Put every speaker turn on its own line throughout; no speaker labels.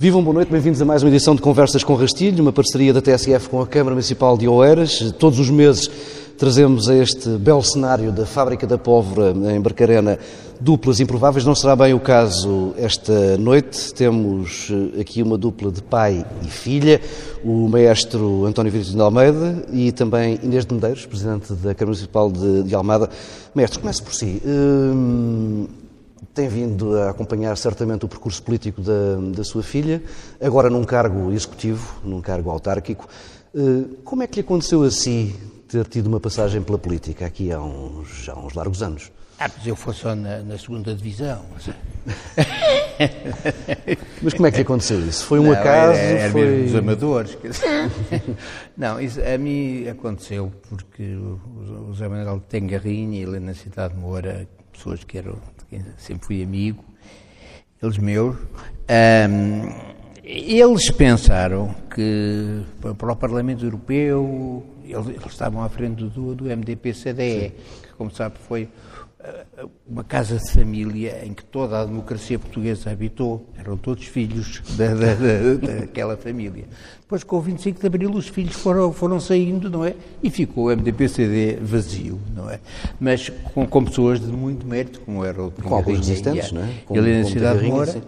Vivam boa noite, bem-vindos a mais uma edição de Conversas com Rastilho, uma parceria da TSF com a Câmara Municipal de Oeiras. Todos os meses trazemos a este belo cenário da Fábrica da Pólvora em Barcarena duplas improváveis. Não será bem o caso esta noite. Temos eh, aqui uma dupla de pai e filha, o maestro António Vitor de Almeida e também Inês de Medeiros, presidente da Câmara Municipal de, de Almada. Mestre, comece por si. Hum, tem vindo a acompanhar certamente o percurso político da, da sua filha, agora num cargo executivo, num cargo autárquico. Eh, como é que lhe aconteceu a si ter tido uma passagem pela política aqui há uns, há uns largos anos?
Ah, mas eu fui só na, na segunda divisão.
mas como é que lhe aconteceu isso? Foi um
não,
acaso?
Era, era
foi...
dos amadores. não, isso a mim aconteceu porque o José Manuel Tengarrinha e Helena Cidade Moura, pessoas que eram, sempre fui amigo, eles meus, um, eles pensaram que para o Parlamento Europeu eles, eles estavam à frente do, do MDP-CDE, que como sabe foi uma casa de família em que toda a democracia portuguesa habitou, eram todos filhos da, da, da, daquela família. Depois, com o 25 de Abril, os filhos foram, foram saindo, não é? E ficou o MDP-CD vazio, não é? Mas com, com, pessoas de muito mérito, como era o
Com alguns resistentes, não é?
Com, ele na cidade de Moura.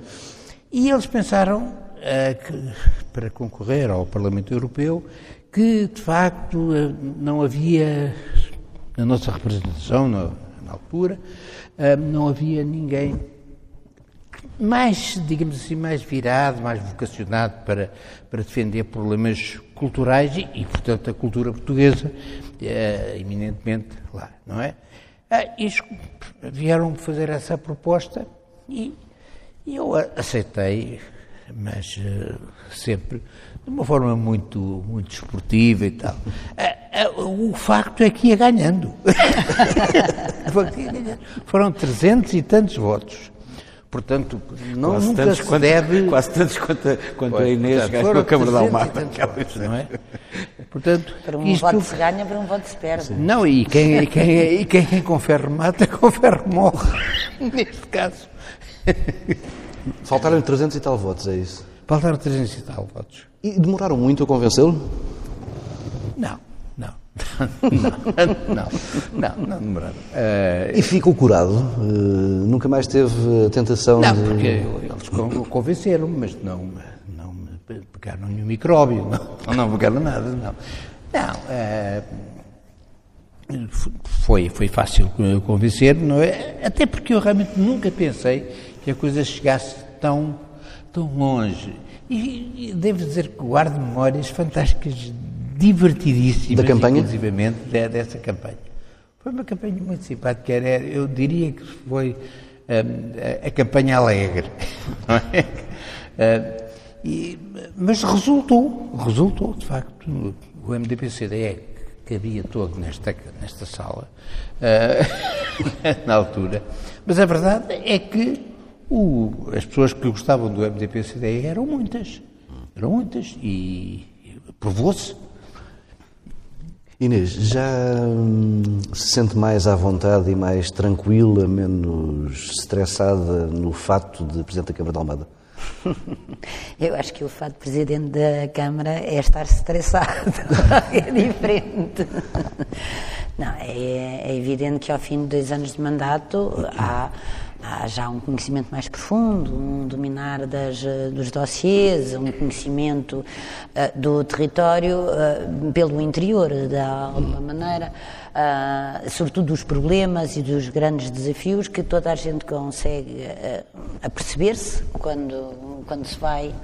E eles pensaram uh, que, para concorrer ao Parlamento Europeu, que, de facto, uh, não havia, na nossa representação, não, na altura, não havia ninguém mais, digamos assim, mais virado, mais vocacionado para, para defender problemas culturais e, e portanto, a cultura portuguesa, é, eminentemente lá, não é? e vieram fazer essa proposta e, e eu aceitei, mas uh, sempre de uma forma muito, muito esportiva e tal. O facto é que ia ganhando. Foram 300 e tantos votos. Portanto, não, quase nunca se
quanto,
deve...
Quase tantos quanto, quanto a Inês ganhou a Câmara da Almada.
Não é? Portanto,
para um isto... voto se ganha, para um voto se perde.
Não, e quem, e quem, e quem com ferro mata, com ferro morre. Neste caso.
Faltaram 300 e tal votos, é isso?
Faltaram 300 e tal votos.
E demoraram muito a convencê-lo?
Não, não. não, não, não, demoraram. Uh,
e ficou curado? Uh, nunca mais teve a tentação
não,
de...
porque eles convenceram-me, mas não, não me pegaram nenhum micróbio, não, não pegaram nada, não. Não, uh, foi, foi fácil convencer, não é? Até porque eu realmente nunca pensei que a coisa chegasse tão, tão longe. E, e devo dizer que guardo memórias fantásticas, divertidíssimas,
da campanha?
inclusivamente, de, dessa campanha. Foi uma campanha muito simpática, era, eu diria que foi um, a, a, campanha alegre, não é? Uh, e, mas resultou, resultou, de facto, o MDP-CDE que havia todo nesta, nesta sala, uh, na altura, mas a verdade é que o, as pessoas que gostavam do MDP-CDE eram muitas. Eram muitas e, e provou-se.
Inês, já hum, se sente mais à vontade e mais tranquila, menos estressada no fato de Presidente da Câmara de Almada?
Eu acho que o fato de Presidente da Câmara é estar estressado, é diferente. Não, é, é evidente que ao fim de dois anos de mandato há há já um conhecimento mais profundo, um dominar das, eh, dos dossiês, um conhecimento uh, do território uh, pelo interior, de alguma maneira, uh, sobretudo dos problemas e dos grandes desafios que toda a gente consegue aperceber-se quando, quando se vai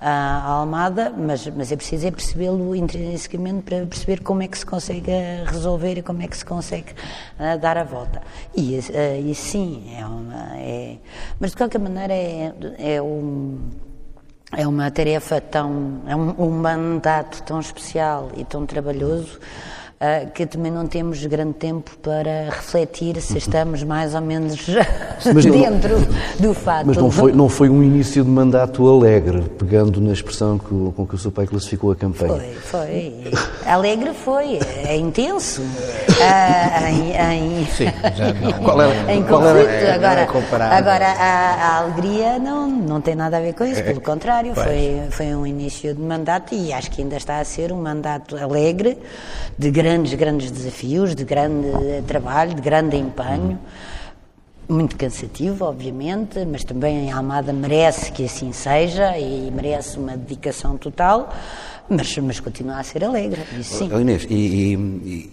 à Almada, mas, mas é preciso é percebê-lo intrinsecamente para perceber como é que se consegue resolver e como é que se consegue dar a volta. E, e sim, é uma é, mas de qualquer maneira é, é, um, é uma tarefa tão, é um, um mandato tão especial e tão trabalhoso uh, que também não temos grande tempo para refletir se estamos mais ou menos dentro do fato.
Mas não foi, não foi um início de mandato alegre, pegando na expressão que, com que o seu pai classificou a campanha.
Foi, foi. Alegre foi, é intenso. Uh, em, em,
Sim, já não.
Qual era, em conflito. Era, agora, agora a, a, alegria não, não tem nada a ver com isso, pelo contrário, foi, foi um início de mandato e acho que ainda está a ser um mandato alegre, de grandes, grandes desafios, de grande trabalho, de grande empenho. Muito cansativo, obviamente, mas também a Almada merece que assim seja e merece uma dedicação total, mas, mas continua a ser alegre. Isso sim.
Inês, e, e,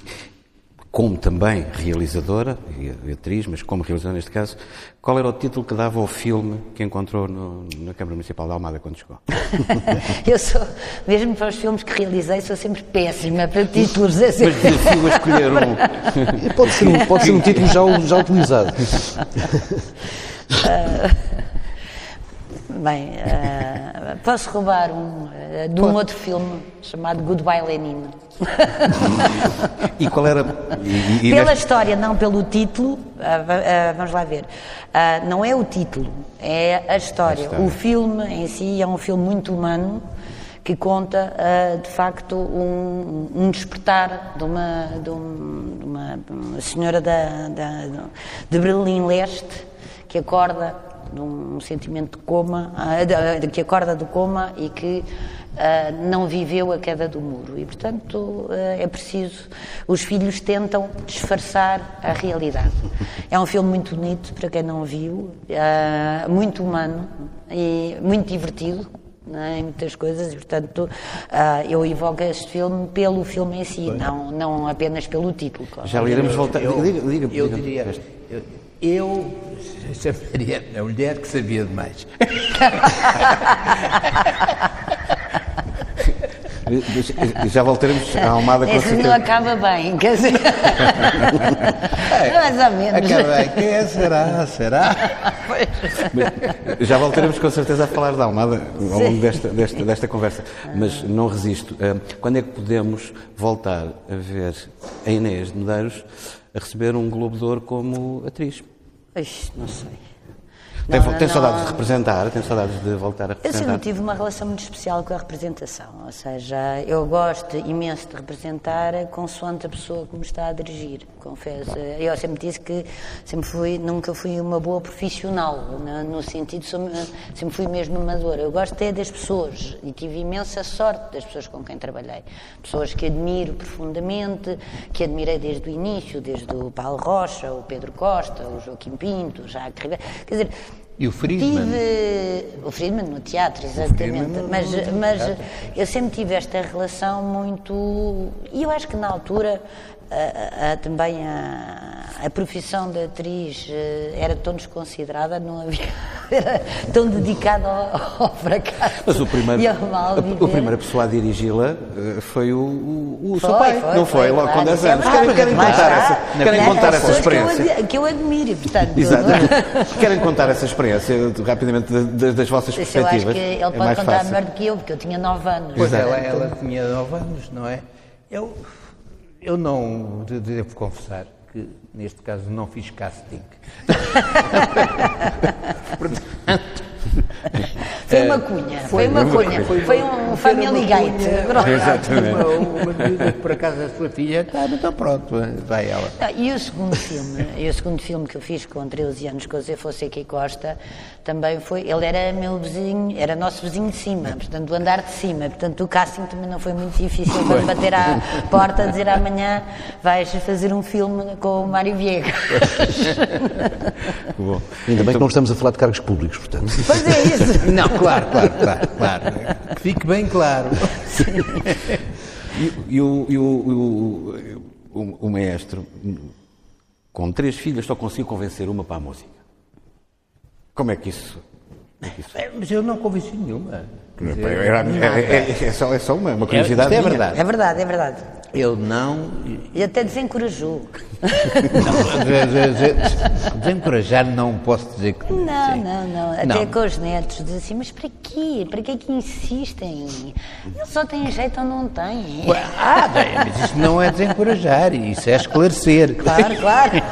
como também realizadora e atriz, mas como realizadora neste caso, qual era o título que dava ao filme que encontrou no, na Câmara Municipal de Almada quando chegou?
eu sou, mesmo para os filmes que realizei, sou sempre péssima para títulos. É
sempre... Mas desafio a escolher um.
pode, ser um pode ser um título já, já utilizado.
Bem, uh, posso roubar um uh, de um pode. outro filme chamado Goodbye Lenin.
e qual era.
E, e Pela neste... história, não pelo título, uh, vamos lá ver. Não é o título, é a história. O filme em si é um filme muito humano que conta, de facto, um, um, despertar de uma, de, um, de uma, uma senhora da, da, de Berlim Leste que acorda de um sentimento de coma, que acorda do coma e que uh, não viveu a queda do muro. E, portanto, uh, é preciso. Os filhos tentam disfarçar a realidade. É um filme muito bonito, para quem não viu, uh, muito humano e muito divertido. É, em muitas coisas e portanto eu invoco este filme pelo filme em si, não, não apenas pelo título.
Já iremos voltar.
Eu, diga, diga, eu diria, eu, eu chamaria a mulher que sabia demais.
Já voltaremos à Almada
com Esse não acaba bem, quer dizer. é, mais ou menos.
Acaba bem. Quem é? Será? Será?
Já voltaremos com certeza a falar da Almada ao longo desta, desta, desta conversa. Mas não resisto. Eh, quando é que podemos voltar a ver a Inês de Medeiros a receber um Globo de Ouro como atriz?
Ixi, não sei.
Tem, não, tem saudades de representar? Tem saudades de voltar a representar?
Eu sempre tive uma relação muito especial com a representação. Ou seja, eu gosto imenso de representar consoante a pessoa que me está a dirigir. Confesso. Eu sempre disse que sempre fui, nunca fui uma boa profissional, no, sentido, sempre fui mesmo amadora. Eu gosto é das pessoas e tive imensa sorte das pessoas com quem trabalhei. Pessoas que admiro profundamente, que admirei desde o início, desde o Paulo Rocha, o Pedro Costa, o Joaquim Pinto, o Jacques Ribeiro. Quer dizer,
e o Friedman?
Tive, o Friedman no teatro, exatamente. No, mas, no mas teatro. eu sempre tive esta relação muito. E eu acho que na altura a, a, também a, a, profissão de atriz eh, era tão desconsiderada, não havia, era tão dedicada ao, ao fracasso.
Mas o primeiro, e ao mal a, primeira pessoa a dirigi-la eh, foi o, o, o
foi,
seu pai,
foi,
não foi? Logo com 10 anos. Querem, querem contar, essa, querem contar essa experiência?
Que eu, que eu admiro, portanto.
Exato. querem contar essa experiência rapidamente das, das vossas perspectivas?
Eu acho que ele
é
pode contar fácil. melhor do que eu, porque eu tinha 9 anos.
Pois ela, ela tinha 9 anos, não é? Eu eu não devo confessar que neste caso não fiz casting.
Portanto, foi uma cunha, foi, foi uma cunha, foi, foi um family gate.
Exatamente. Uma, uma por acaso a sua filha está, então pronto, vai ela.
e o segundo filme, e o segundo filme que eu fiz com 13 anos com o Zé Fonseca e Costa, também foi, ele era meu vizinho, era nosso vizinho de cima, portanto, do andar de cima, portanto, o casting também não foi muito difícil para bater à porta, dizer amanhã vais fazer um filme com o Mário Viegas.
Bom, ainda bem que não estamos a falar de cargos públicos, portanto.
Pois é isso.
Não, claro, claro, claro, claro. Que fique bem claro.
E, e, o, e o, o, o, maestro, com três filhas, só conseguiu convencer uma para a música. Como é que isso.
É que isso... É, mas eu não convenci nenhuma.
Dizer, é, é, é, é, só, é só uma, uma curiosidade.
É, é verdade.
É verdade, é verdade.
Eu não.
E até desencorajou.
Desencorajar não posso dizer que.
Não,
sim.
não, não. Até
Não.
com os netos diz assim, mas para quê? Para que é que insistem? Eles só têm jeito ou não têm.
Ah, bem, mas isso não é desencorajar, isso é esclarecer.
Claro, claro.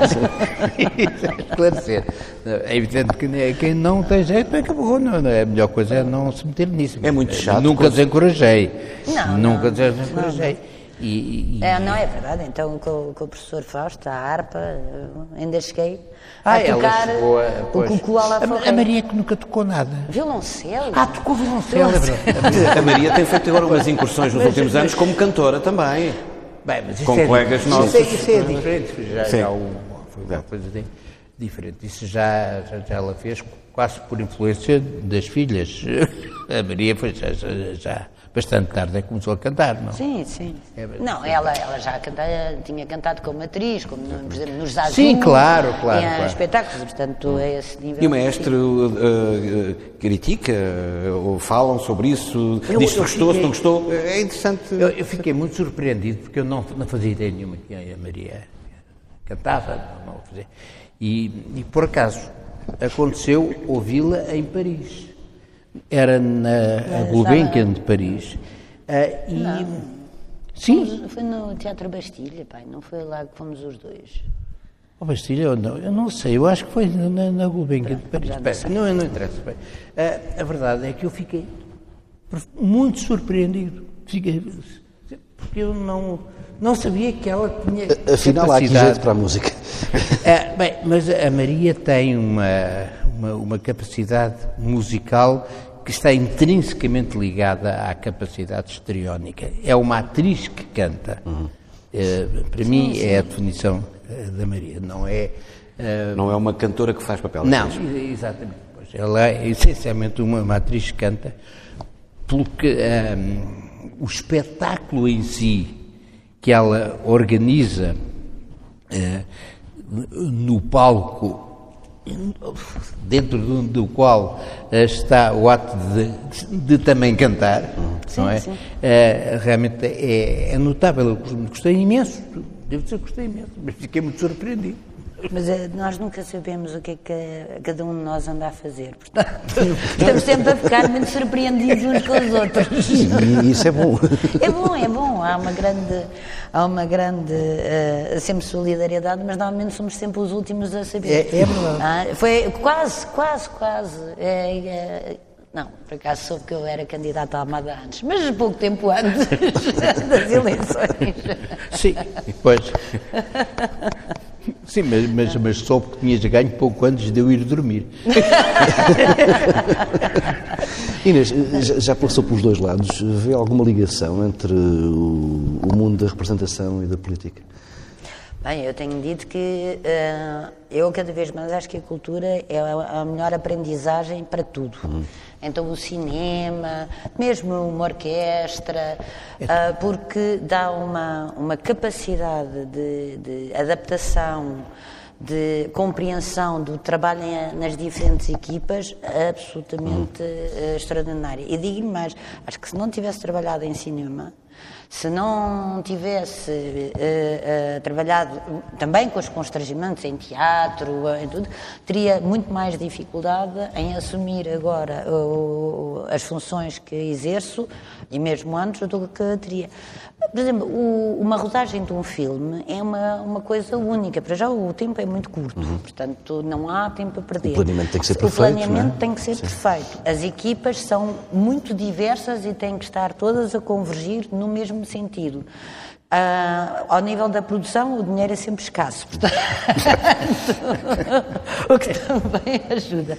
Isso é esclarecer. É evidente que quem não tem jeito acabou. Não, não, a melhor coisa é não se meter nisso.
É muito chato
Nunca
quando-
desencorajei.
Não,
Nunca
não.
desencorajei. E, e-
É, não é verdade. Então, com, com o professor Fausto, a harpa, eu ainda cheguei
Ah,
a
ela
tocar
chegou a,
o
pois.
cucu à la
a, a Maria que nunca tocou nada.
Violoncelo?
Ah, tocou violoncelo, é.
A Maria tem feito agora umas incursões nos últimos anos como cantora também.
Bem, mas isso
Com
é,
colegas
isso
nossos.
É, isso é diferente. Já, já o- foi uma coisa di- diferente. Isso já, já, já ela fez quase por influência das filhas. A Maria foi já, já, já bastante tarde é que começou a cantar, não?
Sim, sim.
É
não, ela, ela já canta, tinha cantado como atriz, como, por exemplo, nos Zazu.
Sim, claro, claro,
Em
claro.
espetáculos, portanto, a esse nível.
E o maestro eh, eh, critica eh, ou falam sobre isso,
Eu-
diz se
eu
gostou, se não gostou. É interessante.
Eu, eu fiquei muito surpreendido porque eu não, não fazia ideia nenhuma que a Maria cantava, não, não fazia. E, e por acaso aconteceu ouvi-la em Paris. Era na Gulbenkian de Paris. Ah, e, Sim,
Foi no Teatro Bastilha, pai, não foi lá que fomos os dois.
Oh, Bastilha, ou não, eu não sei, eu acho que foi na, na Gulbenkian de Paris.
não
não, não interessa. Bem, a, a verdade é que eu fiquei muito surpreendido. Fiquei, porque eu não, não sabia que ela tinha.
Afinal, há aqui
capacidade.
jeito para a música.
É, bem, mas a Maria tem uma, uma, uma capacidade musical que está intrinsecamente ligada à capacidade histriónica. É uma atriz que canta. Eh, para mim é a definição eh, da Maria, não é... eh,
Não é uma cantora que faz papel.
não, e- exatamente. Pois, ela é essencialmente uma, uma atriz que canta, pelo que ehm, o espetáculo em si que ela organiza eh, no palco dentro do, qual eh, está o ato de, de também cantar, não é?
sim.
Eh, realmente é, é notável. Eu gostei imenso, devo dizer que gostei imenso, mas fiquei muito surpreendido.
Mas eh, nós nunca sabemos o que é que eh, cada um de nós anda a fazer. Portanto, estamos sempre a ficar muito surpreendidos uns com os outros.
E isso é bom.
É bom, é bom. Há uma grande, há uma grande eh, sempre solidariedade, mas normalmente somos sempre os últimos a saber.
É- é verdade.
Ah, foi quase, quase, quase. É, é, não, por acaso soube que eu era candidata à Almada antes, mas pouco tempo antes das eleições.
Sim, pois. Sim, mas, mas, mas soube tinhas ganho pouco antes de eu ir dormir.
Inês, já, já passou pelos dois lados. Vê alguma ligação entre o, o mundo da representação e da política?
Bem, eu tenho dito que eh, eu cada vez mais acho que a cultura é a, melhor aprendizagem para tudo. Então o cinema, mesmo uma orquestra, ah, porque dá uma, uma capacidade de, de adaptação, de compreensão do trabalho nas diferentes equipas absolutamente eh, extraordinária. E digo-lhe mais, acho que se não tivesse trabalhado em cinema, se não tivesse eh, eh, trabalhado também com os constrangimentos em teatro, eh, em tudo, teria muito mais dificuldade em assumir agora o- as funções que exerço, e mesmo antes, do que teria. Por exemplo, o- uma rodagem de um filme é uma, uma coisa única. Para já o tempo é muito curto, portanto não há tempo a perder.
O planeamento tem que ser
O
perfeito,
planeamento
é?
tem que ser perfeito. As equipas são muito diversas e têm que estar todas a convergir no mesmo sentido. Ah, ao nível da produção, o dinheiro é sempre escasso, portanto, o que também ajuda.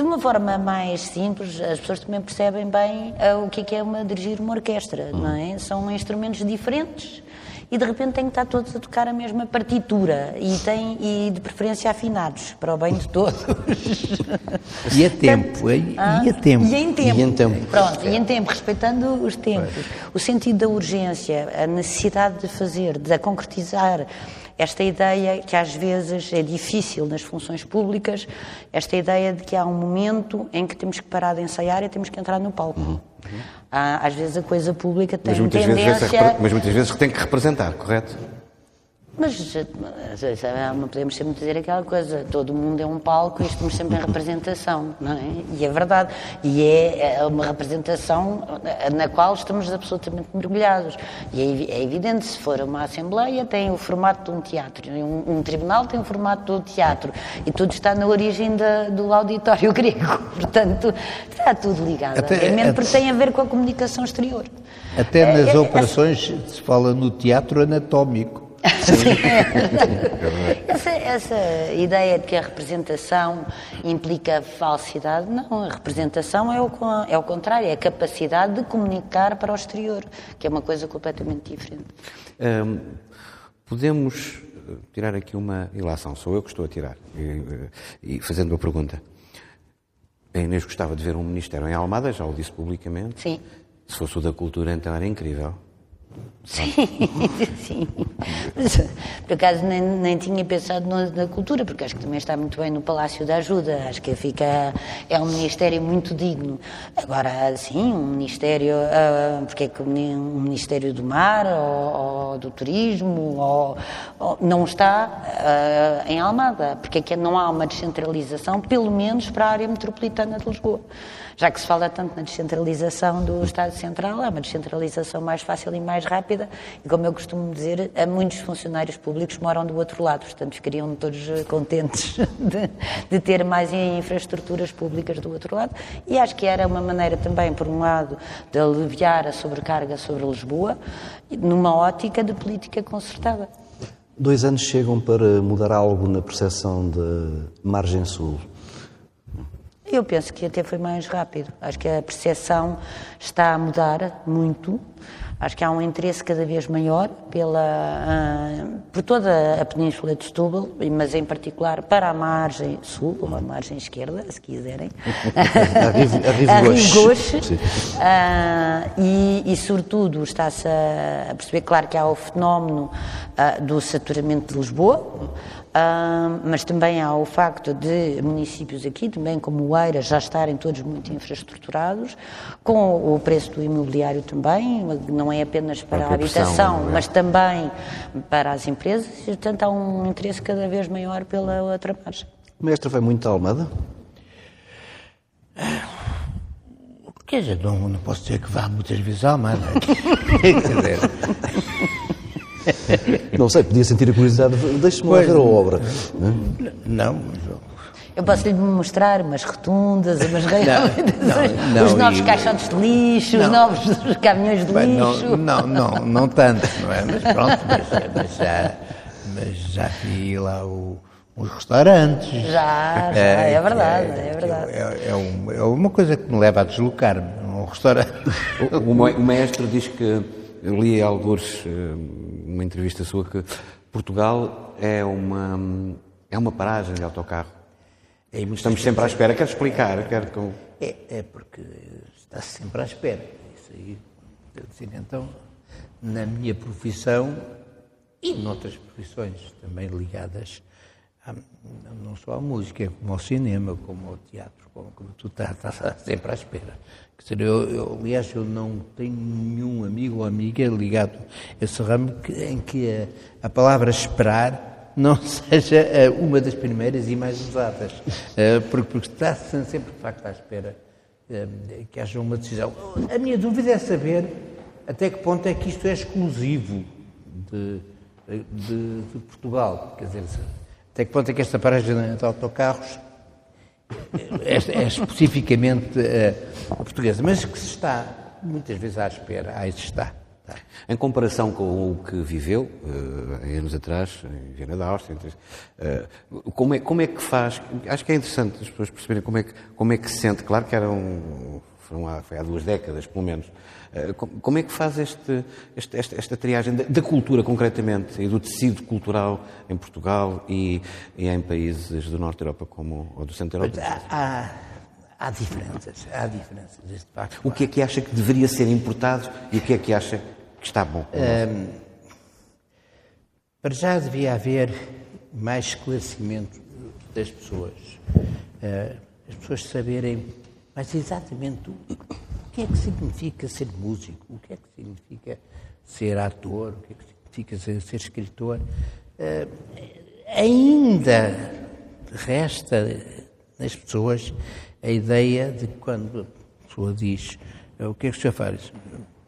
De uma forma mais simples, as pessoas também percebem bem ah, o que é, que é uma, dirigir uma orquestra, não é? São instrumentos diferentes e de repente têm que estar todos a tocar a mesma partitura e, têm, e de preferência afinados, para o bem de todos.
E a tempo, e,
Ah,
e a tempo.
E em tempo.
E em tempo.
Pronto, e em tempo, respeitando os tempos. O sentido da urgência, a necessidade de fazer, de concretizar esta ideia que às vezes é difícil nas funções públicas, esta ideia de que há um momento em que temos que parar de ensaiar e temos que entrar no palco. Ah, às vezes a coisa pública tem
Mas muitas,
tendência...
vezes essa, mas muitas vezes tem que representar, correto?
Mas eh, não podemos sempre dizer aquela coisa, todo mundo é um palco e estamos sempre em representação, não é? E é verdade. E é, é uma representação na qual estamos absolutamente mergulhados. E é, é evidente, se for uma Assembleia, tem o formato de um teatro, um, um tribunal tem o formato do teatro, e tudo está na origem da, do auditório grego. Portanto, está tudo ligado. Até, é mesmo porque tem a ver com a comunicação exterior.
Até nas é, é, operações se fala no teatro anatómico.
Essa, essa, ideia de que a representação implica falsidade, não. A representação é o, é o contrário, é a capacidade de comunicar para o exterior, que é uma coisa completamente diferente.
Hum, podemos tirar aqui uma ilação, sou eu que estou a tirar, e, e fazendo uma pergunta. A Inês gostava de ver um ministério em Almada, já o disse publicamente.
Sim.
Se fosse o da cultura, então era incrível.
Sim, sim. Por acaso nem, nem tinha pensado na cultura, porque acho que também está muito bem no Palácio da Ajuda. Acho que fica é um ministério muito digno. Agora, sim, um ministério, uh, porque é que um ministério do mar ou, ou do turismo ou, ou não está uh, em Almada? Porque é que não há uma descentralização, pelo menos para a área metropolitana de Lisboa? Já que se fala tanto na descentralização do Estado Central, é uma descentralização mais fácil e mais rápida, e como eu costumo dizer, muitos funcionários públicos moram do outro lado, portanto ficariam todos contentes de, de ter mais infraestruturas públicas do outro lado, e acho que era uma maneira também, por um lado, de aliviar a sobrecarga sobre Lisboa, numa ótica de política concertada.
Dois anos chegam para mudar algo na percepção da margem sul.
Eu penso que até foi mais rápido. Acho que a percepção está a mudar muito. Acho que há um interesse cada vez maior pela, uh, por toda a Península de Setúbal, mas em particular para a margem sul, ou a margem esquerda, se quiserem.
a
Gauche. Uh, e, e, sobretudo, está-se a, perceber, claro, que há o fenómeno uh, do saturamento de Lisboa, Uh, mas também há o facto de municípios aqui, também como o Eira, já estarem todos muito infraestruturados, com o preço do imobiliário também, não é apenas para a, a habitação, é? mas também para as empresas, e portanto há um interesse cada vez maior pela outra margem.
O mestre vai muito à Almada?
Quer dizer, não, não posso dizer que vá muitas vezes à Almada.
Não sei, podia sentir a curiosidade. Deixe-me lá ver a obra.
Não,
eu posso lhe mostrar umas rotundas, umas não, os novos e... caixotes de lixo, não. os novos caminhões de
Bem,
lixo.
Não, não, não, não tanto, não é? Mas pronto, mas, mas, já, mas já vi lá o, os restaurantes.
Já, já, é, é verdade, é, é verdade.
É, é, um, é, uma coisa que me leva a deslocar-me, um restaurante.
O, o, maestro diz que, eu li alguns uma entrevista sua que Portugal é uma, é uma paragem de autocarro. É, Estamos sempre à espera. Quer explicar? Quer
com... é, é porque está -se sempre à espera. Isso aí, dizer, então, na minha profissão e noutras profissões também ligadas a, não só à música, como ao cinema, como ao teatro, como, como tu estás, estás sempre à espera. Quer dizer, eu, eu, aliás, eu não tenho nenhum amigo ou amiga ligado a esse ramo que, em que a, a, palavra esperar não seja uh, uma das primeiras e mais usadas, uh, porque, porque está sempre, de facto, à espera uh, que haja uma decisão. A minha dúvida é saber até que ponto é que isto é exclusivo de, de, de Portugal, quer dizer, até que ponto é que esta paragem de autocarros é, é especificamente uh, portuguesa, mas que se está muitas vezes à espera, aí está. Tá.
Em comparação com o que viveu uh, anos atrás, em Viena da Áustria, uh, como, é, como é que faz? Acho que é interessante as pessoas perceberem como é que, como é que se sente. Claro que era um, foi há duas décadas, pelo menos. Eh, como é que faz este, este, esta, esta, triagem da, da, cultura, concretamente, e do tecido cultural em Portugal e, e em países do Norte da Europa como, ou do Centro da Europa?
Há, há, há diferenças, há diferenças, de facto.
O que é que acha que deveria ser importado e o que é que acha que está bom? Um,
para já devia haver mais esclarecimento das pessoas. Uh, as pessoas saberem mas exatamente o que que é que significa ser músico? O que é que significa ser ator? O que é que significa ser, ser escritor? Uh, ainda resta nas pessoas a ideia de quando a pessoa diz o que é que o senhor faz?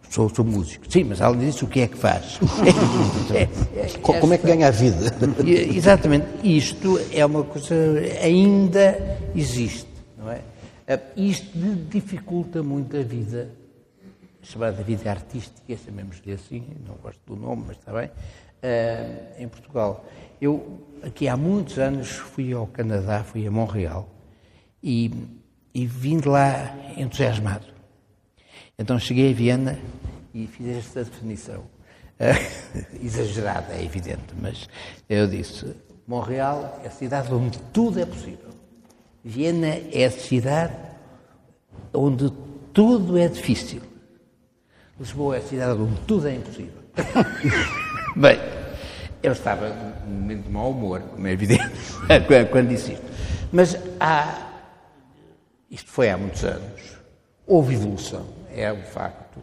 Sou, sou músico. Sim, mas além disso, o que é que faz?
é, é, Como é que ganha a vida?
Exatamente. Isto é uma coisa ainda existe, não é? Ah, isto dificulta muito a vida, chamada vida artística, chamemos-lhe assim, não gosto do nome, mas está bem, ah, em Portugal. Eu, aqui há muitos anos, fui ao Canadá, fui a Montreal, e, e vim de lá entusiasmado. Então cheguei a Viena e fiz esta definição. exagerada, é evidente, mas eu disse: Montreal é a cidade onde tudo é possível. Viena é a cidade onde tudo é difícil. Lisboa é a cidade onde tudo é impossível. Bem, eu estava num momento de mau humor, como é evidente, quando disse isto. Mas há. Isto foi há muitos anos. Houve evolução, é um facto.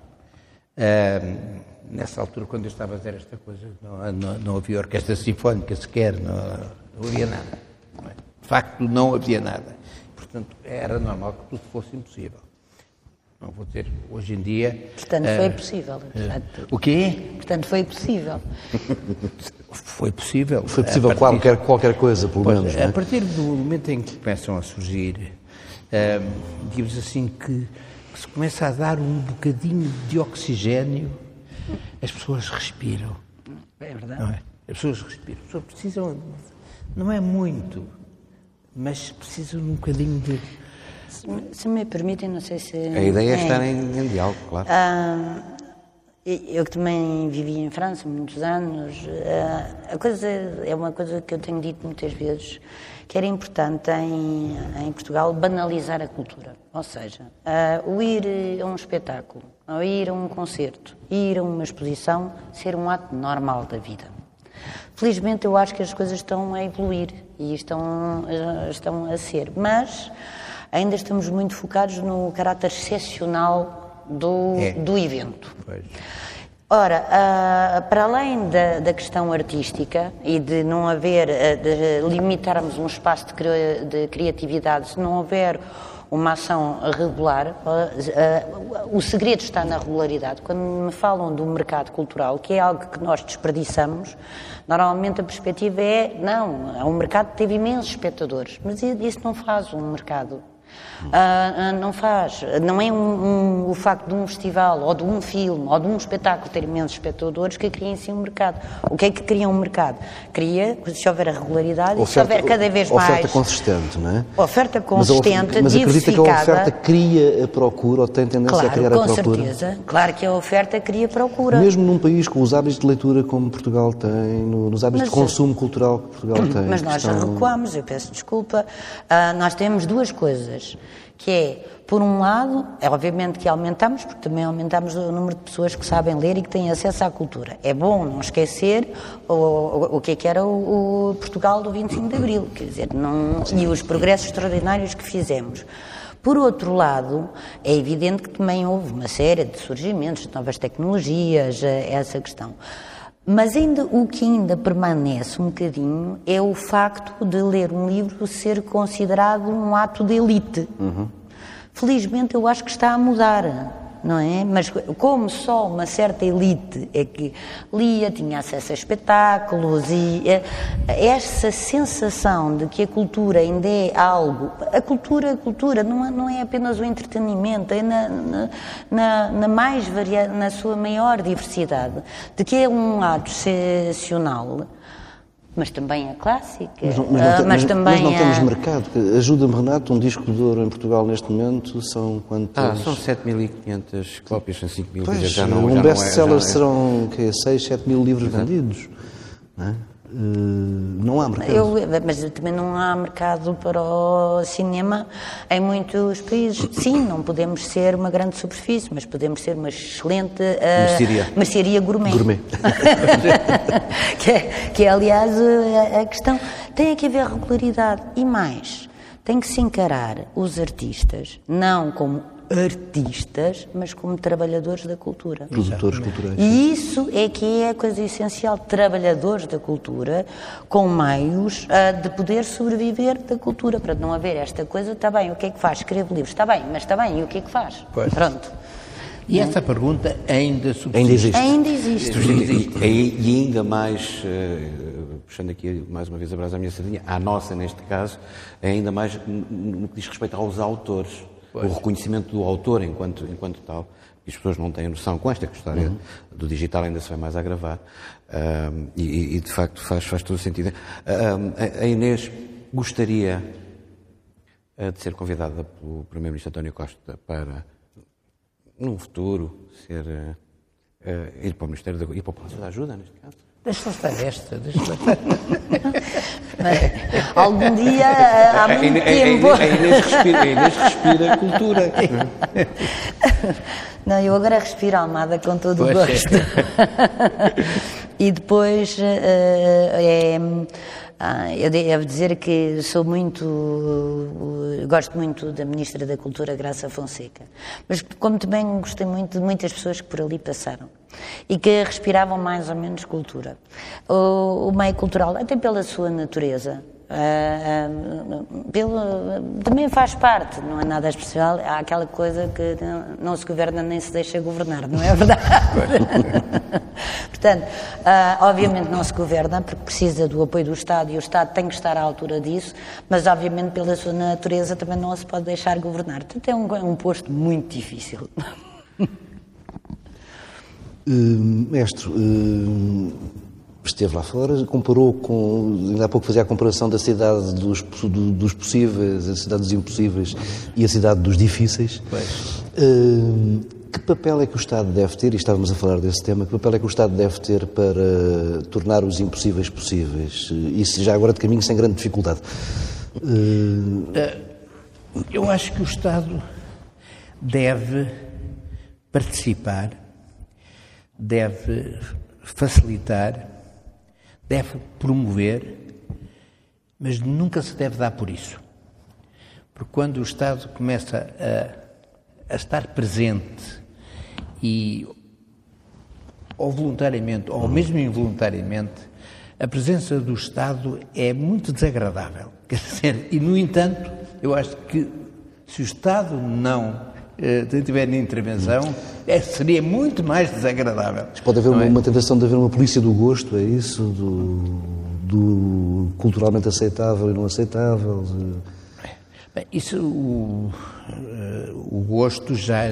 Nessa altura, quando eu estava a fazer esta coisa, não, não, não havia orquestra sinfónica sequer, não, não havia nada. De facto, não havia nada. Portanto, era normal que tudo fosse impossível. Não vou dizer, hoje em dia...
Portanto, uh, foi possível.
Uh, o quê?
Portanto, foi possível.
foi possível.
Foi possível partir, qualquer, qualquer coisa, pelo
pois,
menos.
A é? partir do momento em que começam a surgir, uh, digamos assim, que, que se começa a dar um bocadinho de oxigênio as pessoas respiram.
É verdade.
É? As pessoas respiram. As pessoas precisam, não é muito, mas precisam de um bocadinho de.
Se, se me permitem, não sei se.
A ideia é, é estar em, em diálogo, claro.
Ah, eu que também vivi em França muitos anos, ah, a coisa é uma coisa que eu tenho dito muitas vezes, que era importante em, em Portugal banalizar a cultura. Ou seja, uh, o ir a um espetáculo, ou ir a um concerto, ir a uma exposição, ser um ato normal da vida. Felizmente eu acho que as coisas estão a evoluir e estão, uh, estão a ser, mas ainda estamos muito focados no caráter excepcional do, é. do evento. Pois. Ora, uh, para além da, da, questão artística e de não haver, uh, de limitarmos um espaço de, de criatividade, se não houver uma ação regular, uh, o segredo está na regularidade. Quando me falam do mercado cultural, que é algo que nós desperdiçamos, normalmente a perspectiva é, não, é um mercado que teve imensos espectadores, mas isso não faz um mercado Uh, uh, não faz. Não é um, um, o facto de um festival, ou de um filme, ou de um espetáculo ter imensos espectadores que cria em si um mercado. O que é que cria um mercado? Cria, se houver a regularidade, oferta, e se houver cada vez
oferta
mais.
Oferta consistente, não é?
Oferta consistente,
mas, mas acredita que a oferta cria a procura, ou tem tendência
claro,
a criar a procura?
Com certeza. Claro que a oferta cria procura.
Mesmo num país com os hábitos de leitura como Portugal tem, no, nos hábitos mas, de consumo cultural que Portugal tem.
Mas nós estão... recuamos, eu peço desculpa. Uh, nós temos duas coisas que é, por um lado, é obviamente que aumentamos, porque também aumentamos o número de pessoas que sabem ler e que têm acesso à cultura. É bom não esquecer o, o, o que é que era o, o, Portugal do 25 de Abril, quer dizer, não, e os progressos extraordinários que fizemos. Por outro lado, é evidente que também houve uma série de surgimentos de novas tecnologias, eh, essa questão. Mas ainda, o que ainda permanece um bocadinho é o facto de ler um livro ser considerado um ato de elite. Uhum. Felizmente eu acho que está a mudar não é? Mas como só uma certa elite é que lia, tinha acesso a espetáculos e eh, essa sensação de que a cultura ainda é algo, a cultura, a cultura não é, é apenas o entretenimento, é na, na, na, mais variada, na sua maior diversidade, de que é um ato excepcional mas também a clássica. Mas não, mas não,
uh,
mas
também mas não temos mercado. Ajuda-me, Renato, um disco de ouro em Portugal neste momento são quantos?
Ah, são 7.500 cópias, são 5.000
pois, já não, Um best-seller é, serão que, 6, 7 mil livros Exato. vendidos. Não é? Eh, não há mercado. Eu,
mas também não há mercado para o cinema em muitos países. Sim, não podemos ser uma grande superfície, mas podemos ser uma excelente uh, mercearia. mercearia gourmet.
gourmet.
que, é, que é, aliás, a, a questão. Tem que haver regularidade. E mais, tem que se encarar os artistas não como artistas, mas como trabalhadores da cultura.
Produtores culturais.
E isso é que é a coisa essencial, trabalhadores da cultura, com meios uh, de poder sobreviver da cultura, para não haver esta coisa, está bem, o que é que faz? Escreve livros, está bem, mas está bem, e o que é que faz?
Pois.
Pronto.
E essa pergunta ainda subsiste.
Ainda existe.
Ainda existe.
E, e- e ainda mais, eh, puxando aqui mais uma vez a brasa à minha sardinha, à nossa neste caso, é ainda mais no que diz respeito aos autores, o reconhecimento do autor enquanto, enquanto tal. E as pessoas não têm noção, com esta história do digital ainda se vai mais agravar, Ahm, e, e- de facto faz, faz todo o sentido. Ahm, a- Inês gostaria eh, de ser convidada pelo Primeiro-Ministro António Costa para, num futuro, ser, eh, ir para o Ministério da ir para o Palácio da Ajuda, neste caso.
Deixa estar esta, deixa estar.
Algum dia, há
A
muito
Inês- a
tempo.
Inês- a Inês respira, a Inês respira cultura.
Não, eu agora respiro a Almada com todo o
Pois é.
gosto. e depois eh, é, ah, eu devo dizer que sou muito, gosto muito da Ministra da Cultura, Graça Fonseca. Mas como também gostei muito de muitas pessoas que por ali passaram e que respiravam mais ou menos cultura. O, o meio cultural, até pela sua natureza, ah, ah, pelo, também faz parte, não é nada especial. Há aquela coisa que não, não se governa nem se deixa governar, não é verdade? Portanto, ah, obviamente não se governa porque precisa do apoio do Estado e o Estado tem que estar à altura disso, mas obviamente pela sua natureza também não se pode deixar governar. Portanto, é um, é um posto muito difícil.
Uh, mestre, uh, esteve lá fora, comparou com. Ainda há pouco fazia a comparação da cidade dos, do- dos possíveis, a cidade dos impossíveis e a cidade dos difíceis. Uh, que papel é que o Estado deve ter, e estávamos a falar desse tema, que papel é que o Estado deve ter para tornar os impossíveis possíveis? Isso já agora de caminho sem grande dificuldade. Uh,
Eu acho que o Estado deve participar, deve facilitar, deve promover, mas nunca se deve dar por isso. Porque quando o Estado começa a, a estar presente e ou voluntariamente, ou mesmo involuntariamente, a presença do Estado é muito desagradável. Quer dizer, e, no entanto, eu acho que se o Estado não eh, tiver intervenção, é, seria muito mais desagradável.
Pode haver uma,
é?
uma tentação de haver uma polícia do gosto, é isso? Do, do culturalmente aceitável e não aceitável?
Bem, isso, o, eh, o gosto já,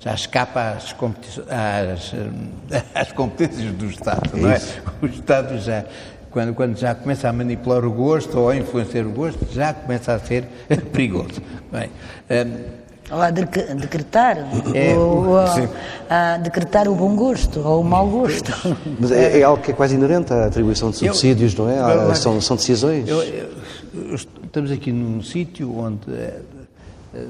já escapa às, às, às competências do Estado, não é? O Estado já, quando, quando já começa a manipular o gosto ou a influenciar o gosto, já começa a ser perigoso. Bem,
Ou a dec- decretar,
É,
ou, a, a decretar o bom gosto ou o mau gosto.
Mas é, é algo que é quase inerente à atribuição de
Eu-
subsídios, não é? Há-
Eu-
são, são decisões.
Eu- eu- eu- estamos aqui num sítio onde, eh, eh,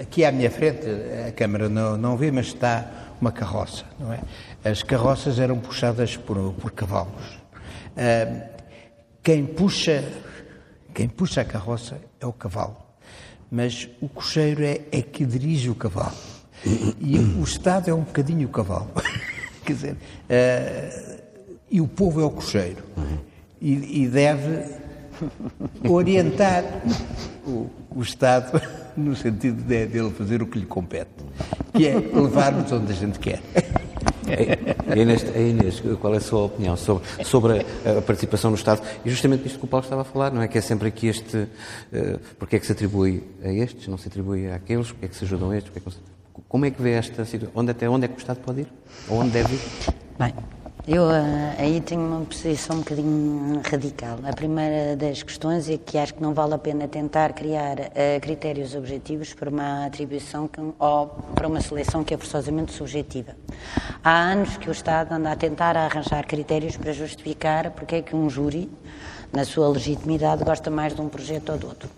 aqui à minha frente, a Câmara não, não vê, mas está uma carroça, não é? As carroças eram puxadas por, por cavalos. Ah, quem puxa, quem puxa a carroça é o cavalo, mas o cocheiro é, é que dirige o cavalo. E o Estado é um bocadinho o cavalo. Quer dizer, ah, e o povo é o cocheiro. E, e deve orientar o, o Estado no sentido de, dele fazer o que lhe compete, que é levar-nos onde a gente quer.
A Inês, a Inês, qual é a sua opinião sobre, sobre a, a participação no Estado? E justamente isto que o Paulo estava a falar, não é? Que é sempre aqui este. Uh, porque é que se atribui a estes, não se atribui àqueles, porque é que se ajudam estes? porque é que não se- Como é que vê esta situação? Onde, até onde é que o Estado pode ir? Ou onde deve ir?
Bem, eu ah, aí tenho uma posição um bocadinho radical. A primeira das questões é que acho que não vale a pena tentar criar ah, critérios objetivos para uma atribuição que, ou para uma seleção que é forçosamente subjetiva. Há anos que o Estado anda a tentar arranjar critérios para justificar porque é que um júri na sua legitimidade, gosta mais de um projeto ou do outro.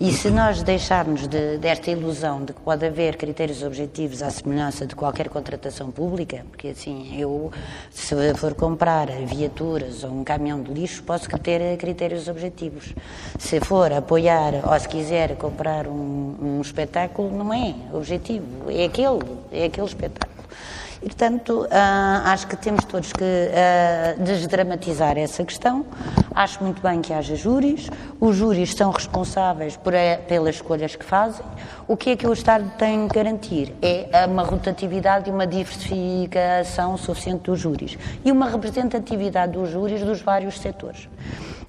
E se nós deixarmos de, desta ilusão de que pode haver critérios objetivos à semelhança de qualquer contratação pública, porque assim, eu, se for comprar viaturas ou um caminhão de lixo, posso ter critérios objetivos. Se for apoiar ou se quiser comprar um, um espetáculo, não é objetivo, é aquele, é aquele espetáculo. E, portanto, uh, acho que temos todos que uh, desdramatizar essa questão. Acho muito bem que haja júris. Os júris são responsáveis por, eh, pelas escolhas que fazem. O que é que o Estado tem que garantir? É uma rotatividade e uma diversificação suficiente dos júris. E uma representatividade dos júris dos vários setores.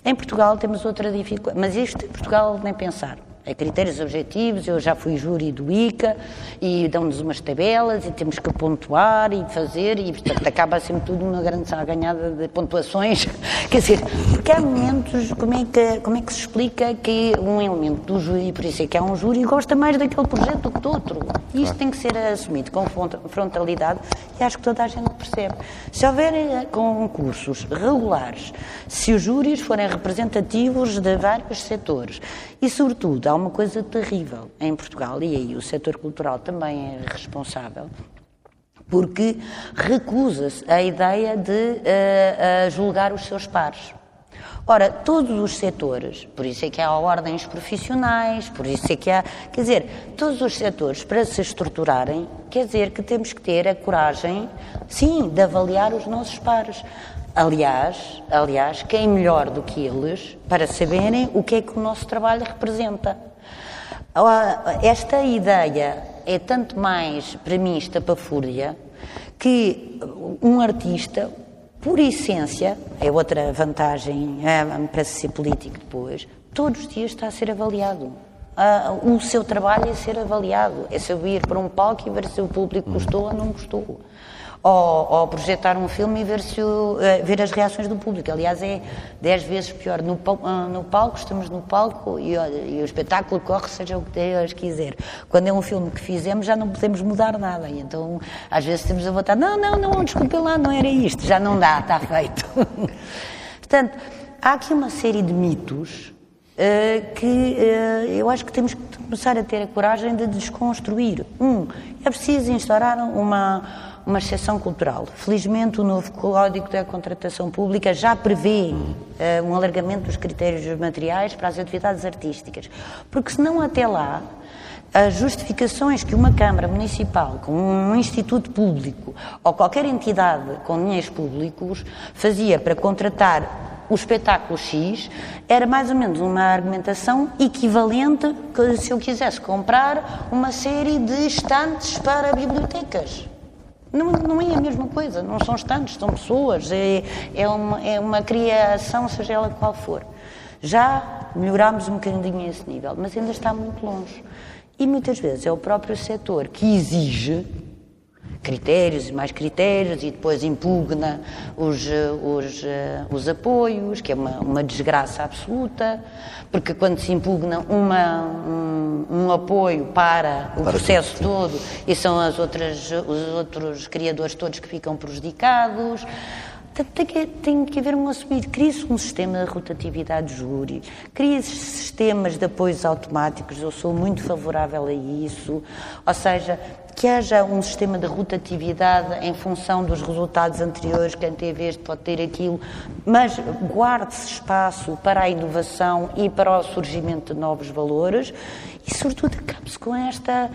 Em Portugal temos outra dificuldade, mas isto em Portugal nem pensar é critérios objetivos, eu já fui júri do ICA e dão-nos umas tabelas e temos que pontuar e fazer e portanto acaba sempre tudo uma grande ganhada de pontuações. Quer dizer, porque há momentos, como é, que, como é que se explica que um elemento do júri, por isso é que há um júri, gosta mais daquele projeto do que do outro. E isto tem que ser assumido com frontalidade e acho que toda a gente percebe. Se houver eh, concursos regulares, se os júris forem representativos de vários setores e, sobretudo, há uma coisa terrível em Portugal, e aí o setor cultural também é responsável, porque recusa-se a ideia de uh, uh, julgar os seus pares. Ora, todos os setores, por isso é que há ordens profissionais, por isso é que há. Quer dizer, todos os setores, para se estruturarem, quer dizer que temos que ter a coragem, sim, de avaliar os nossos pares. Aliás, aliás, quem melhor do que eles para saberem o que é que o nosso trabalho representa? Esta ideia é tanto mais, para mim, estapafúrdia, que um artista, por essência, é outra vantagem é, para ser político depois, todos os dias está a ser avaliado. o seu trabalho é ser avaliado, é saber para um palco e ver se o público gostou ou não gostou ou, projetar um filme e ver, se o, uh, ver as reações do público. Aliás, é dez vezes pior. No, uh, no palco, estamos no palco e, e, o espetáculo corre, seja o que Deus quiser. Quando é um filme que fizemos, já não podemos mudar nada. Então, às vezes, temos a votar: não, não, não, desculpe lá, não era isto, já não dá, está feito. Portanto, há aqui uma série de mitos. Uh, que uh, eu acho que temos que começar a ter a coragem de desconstruir. Um, é preciso instaurar uma, uma exceção cultural. Felizmente, o novo Código da Contratação Pública já prevê uh, um alargamento dos critérios materiais para as atividades artísticas, porque senão até lá as justificações que uma Câmara Municipal, com um instituto público ou qualquer entidade com dinheiros públicos fazia para contratar o espetáculo X era mais ou menos uma argumentação equivalente que se eu quisesse comprar uma série de estantes para bibliotecas. Não, não é a mesma coisa, não são estantes, são pessoas, é, é, uma, é uma criação, seja ela qual for. Já melhorámos um bocadinho esse nível, mas ainda está muito longe. E muitas vezes é o próprio setor que exige critérios e mais critérios e depois impugna os, os, os apoios, que é uma, uma desgraça absoluta, porque quando se impugna uma, um, um apoio para o para processo todo e são as outras, os outros criadores todos que ficam prejudicados. Tem que, tem que haver um assumido. Cria-se um sistema de rotatividade de júri, cria-se sistemas de apoios automáticos, eu sou muito favorável a isso. Ou seja, que haja um sistema de rotatividade em função dos resultados anteriores, quem teve este pode ter aquilo, mas guarde-se espaço para a inovação e para o surgimento de novos valores e, sobretudo, acabe-se com esta,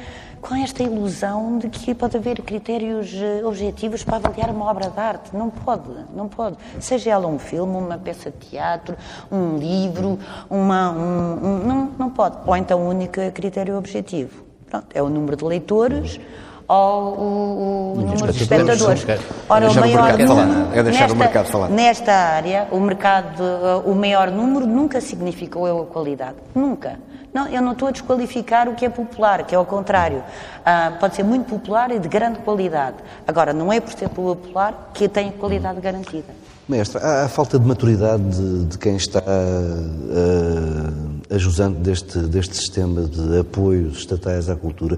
com esta ilusão de que pode haver critérios eh, objetivos para avaliar uma obra de arte. Não pode, não pode. Seja ela um filme, uma peça de teatro, um livro, uma, um, um, não, não pode. Ou então o único critério objetivo Pronto, é o número de leitores ou o, o número de espectadores.
Ora, é o maior número, é deixar nesta, o mercado falar.
Nesta área, o mercado, o maior número nunca significou a qualidade. Nunca. Não, eu não estou a desqualificar o que é popular, que é ao contrário. Ah, pode ser muito popular e de grande qualidade. Agora, não é por ser popular que tem qualidade garantida.
Mestre, há a falta de maturidade de, de quem está uh, ajusante deste, deste sistema de apoios estatais à cultura,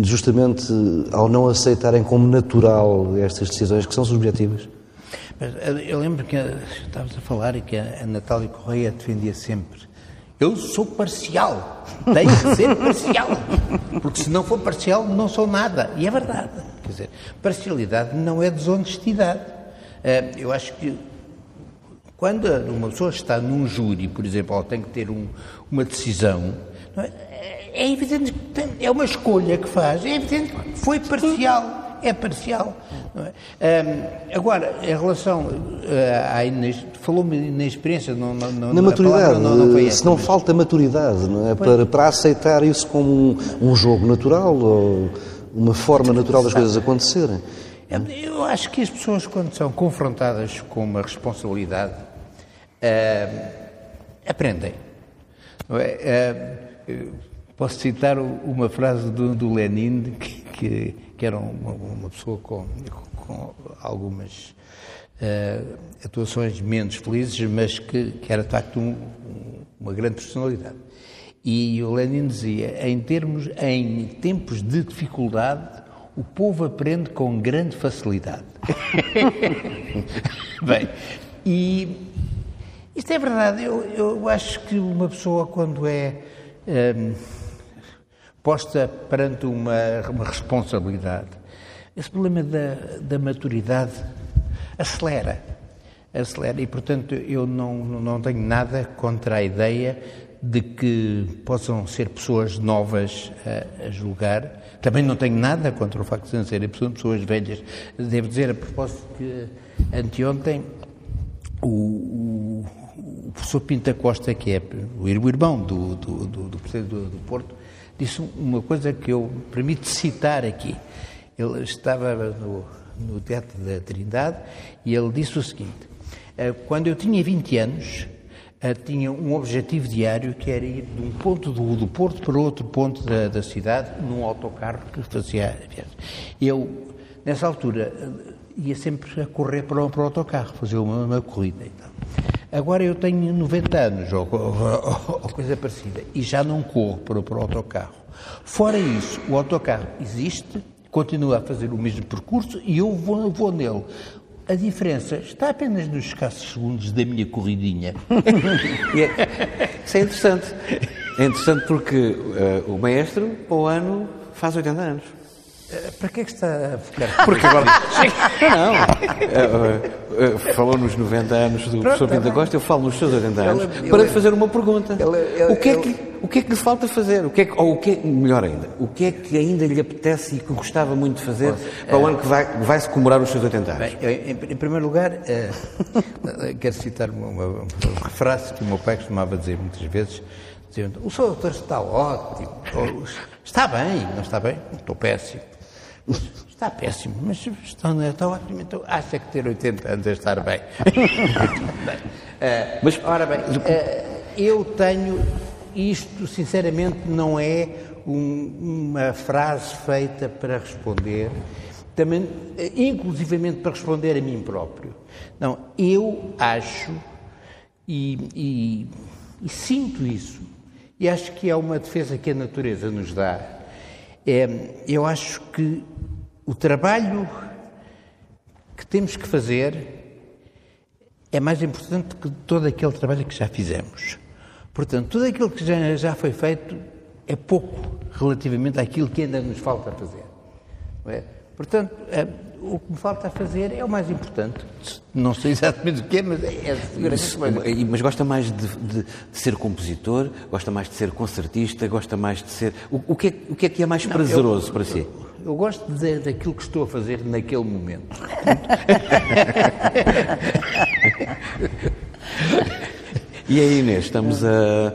justamente ao não aceitarem como natural estas decisões que são subjetivas?
Mas eh, eu lembro que eh, estavas a falar e que a Natália Correia defendia sempre. Eu sou parcial, tenho que ser parcial, porque se não for parcial não sou nada. E é verdade. Quer dizer, parcialidade não é desonestidade. Eh, eu acho que quando uma pessoa está num júri, por exemplo, ou tem que ter um, uma decisão, é? é evidente que tem, é uma escolha que faz, é evidente que foi parcial é parcial. É? Um, agora, em relação uh, à Inês, falou-me na experiência, não, não,
na maturidade, não, não essa, se não mas... falta maturidade, não é? Para, para aceitar isso como um, um jogo natural ou uma forma natural das coisas acontecerem.
Eu acho que as pessoas, quando são confrontadas com uma responsabilidade, uh, aprendem. É? Uh, posso citar uma frase do, do Lenin que, que que era uma, uma pessoa com, com algumas uh, atuações menos felizes, mas que, que era de facto um, uma grande personalidade. E o Lenin dizia: em termos, em tempos de dificuldade, o povo aprende com grande facilidade. Bem, e isto é verdade. Eu, eu acho que uma pessoa, quando é. Um, ehm, posta perante uma, uma responsabilidade. Esse problema da, da maturidade acelera. Acelera. E, portanto, eu não, não tenho nada contra a ideia de que possam ser pessoas novas a, a julgar. Também não tenho nada contra o facto de serem pessoas velhas. Devo dizer, a propósito, que anteontem o, o, o professor Pinta Costa, que é o irmão do, do, do, do presidente do, do Porto, disse uma coisa que eu permito citar aqui. Ele estava no, no Teatro da Trindade e ele disse o seguinte: eh, quando eu tinha 20 anos, eh, tinha um objetivo diário que era ir de um ponto do, do Porto para outro ponto da, da cidade num autocarro que fazia viagem. Eu, nessa altura, eh, ia sempre a correr para o, para o autocarro, fazer uma, uma corrida e tal. Agora eu tenho 90 anos, ou, ou, ou coisa parecida, e já não corro para, para o autocarro. Fora isso, o autocarro existe, continua a fazer o mesmo percurso e eu vou, vou nele. A diferença está apenas nos escassos segundos da minha corridinha.
é, isso é interessante. É interessante porque uh, o maestro, ao ano, faz 80 anos.
Eh, para que é que está a ficar?
Porque agora. não. Uh, uh, falou nos 90 anos do Pronto, professor Pinto da Costa, eu falo nos seus 80 anos, ele, para lhe fazer uma pergunta. Ele, o, que é que, o que é que lhe falta fazer? O que é que, ou o que é, melhor ainda, o que é que ainda lhe apetece e que gostava muito de fazer para o ano que vai, vai se comemorar os seus 80 anos?
Bem, em, em, primeiro lugar, quero citar uma, uma, uma frase que o meu pai costumava dizer muitas vezes, dizendo, o seu doutor está ótimo, está bem, não está bem? Estou péssimo. Está péssimo, mas está, está ótimo, então acha que ter 80 anos é estar bem. uh, mas, ora bem, uh, eu tenho, isto sinceramente não é um, uma frase feita para responder, também, uh, inclusivamente para responder a mim próprio. Não, eu acho e, e, e sinto isso, e acho que é uma defesa que a natureza nos dá é, eu acho que o trabalho que temos que fazer é mais importante que todo aquele trabalho que já fizemos. Portanto, tudo aquilo que já, já foi feito é pouco relativamente àquilo que ainda nos falta fazer. É? Portanto, é, o que me falta a fazer é o mais importante. Não sei exatamente o que é, mas é seguramente
mais. Mas gosta mais de, de, de, ser compositor, gosta mais de ser concertista, gosta mais de ser. O, o, que, é, o que é que é mais Não, prazeroso eu, para si?
Eu, eu gosto de daquilo que estou a fazer naquele momento.
E aí, Inês, estamos a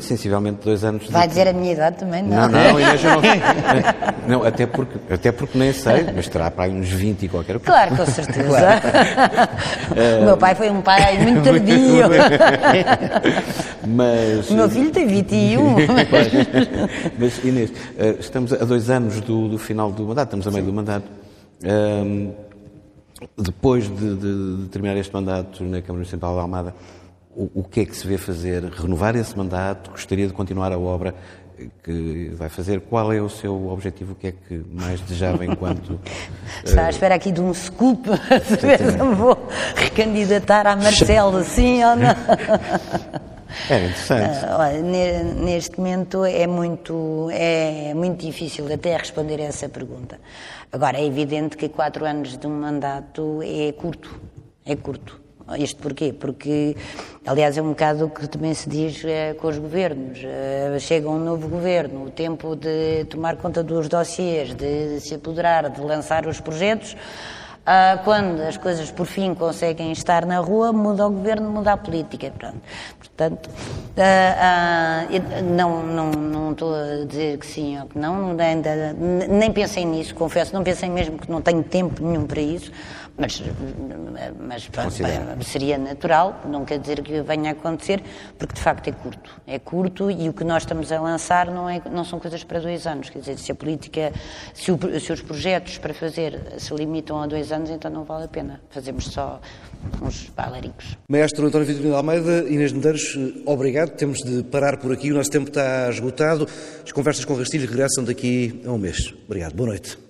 sensivelmente dois anos...
Vai dizer a minha idade também,
não? Não, não, Inês, eu não... não até, porque, até porque nem sei, mas terá para aí uns 20 e qualquer
coisa. Claro, com certeza. Claro. o meu pai foi um pai muito tardio.
mas...
O meu filho tem 21.
mas, Inês, eh, estamos a dois anos do, do final do mandato, estamos a meio Sim. do mandato. Um, depois de, de, de, terminar este mandato na Câmara Municipal de Almada, o, o que é que se vê fazer? Renovar esse mandato? Gostaria de continuar a obra? que vai fazer. Qual é o seu objetivo? O que é que mais desejava enquanto.
Está à espera aqui de um scoop, saber se eu vou recandidatar a Marcelo, sim ou não?
É interessante.
Olha, neste momento é muito, é muito difícil até responder a essa pergunta. Agora, é evidente que quatro anos de um mandato é curto. É curto. Isto porquê? Porque, aliás, é um bocado o que também se diz é, com os governos. É, chega um novo governo, o tempo de tomar conta dos dossiês, de se apoderar, de lançar os projetos. Ah, quando as coisas por fim conseguem estar na rua, muda o governo, muda a política. Pronto. Portanto, ah, ah, não, não, não estou a dizer que sim ou que não, ainda, nem pensei nisso, confesso, não pensei mesmo que não tenho tempo nenhum para isso mas, mas pronto, seria natural, não quer dizer que venha a acontecer, porque de facto é curto. É curto e o que nós estamos a lançar não, é, não são coisas para dois anos. Quer dizer, se a política, se, o, se os projetos para fazer se limitam a dois anos, então não vale a pena. Fazemos só uns bailaricos.
Maestro António Vitorino de Almeida, Inês Medeiros, obrigado. Temos de parar por aqui, o nosso tempo está esgotado. As conversas com Rastilho regressam daqui a um mês. Obrigado, boa noite.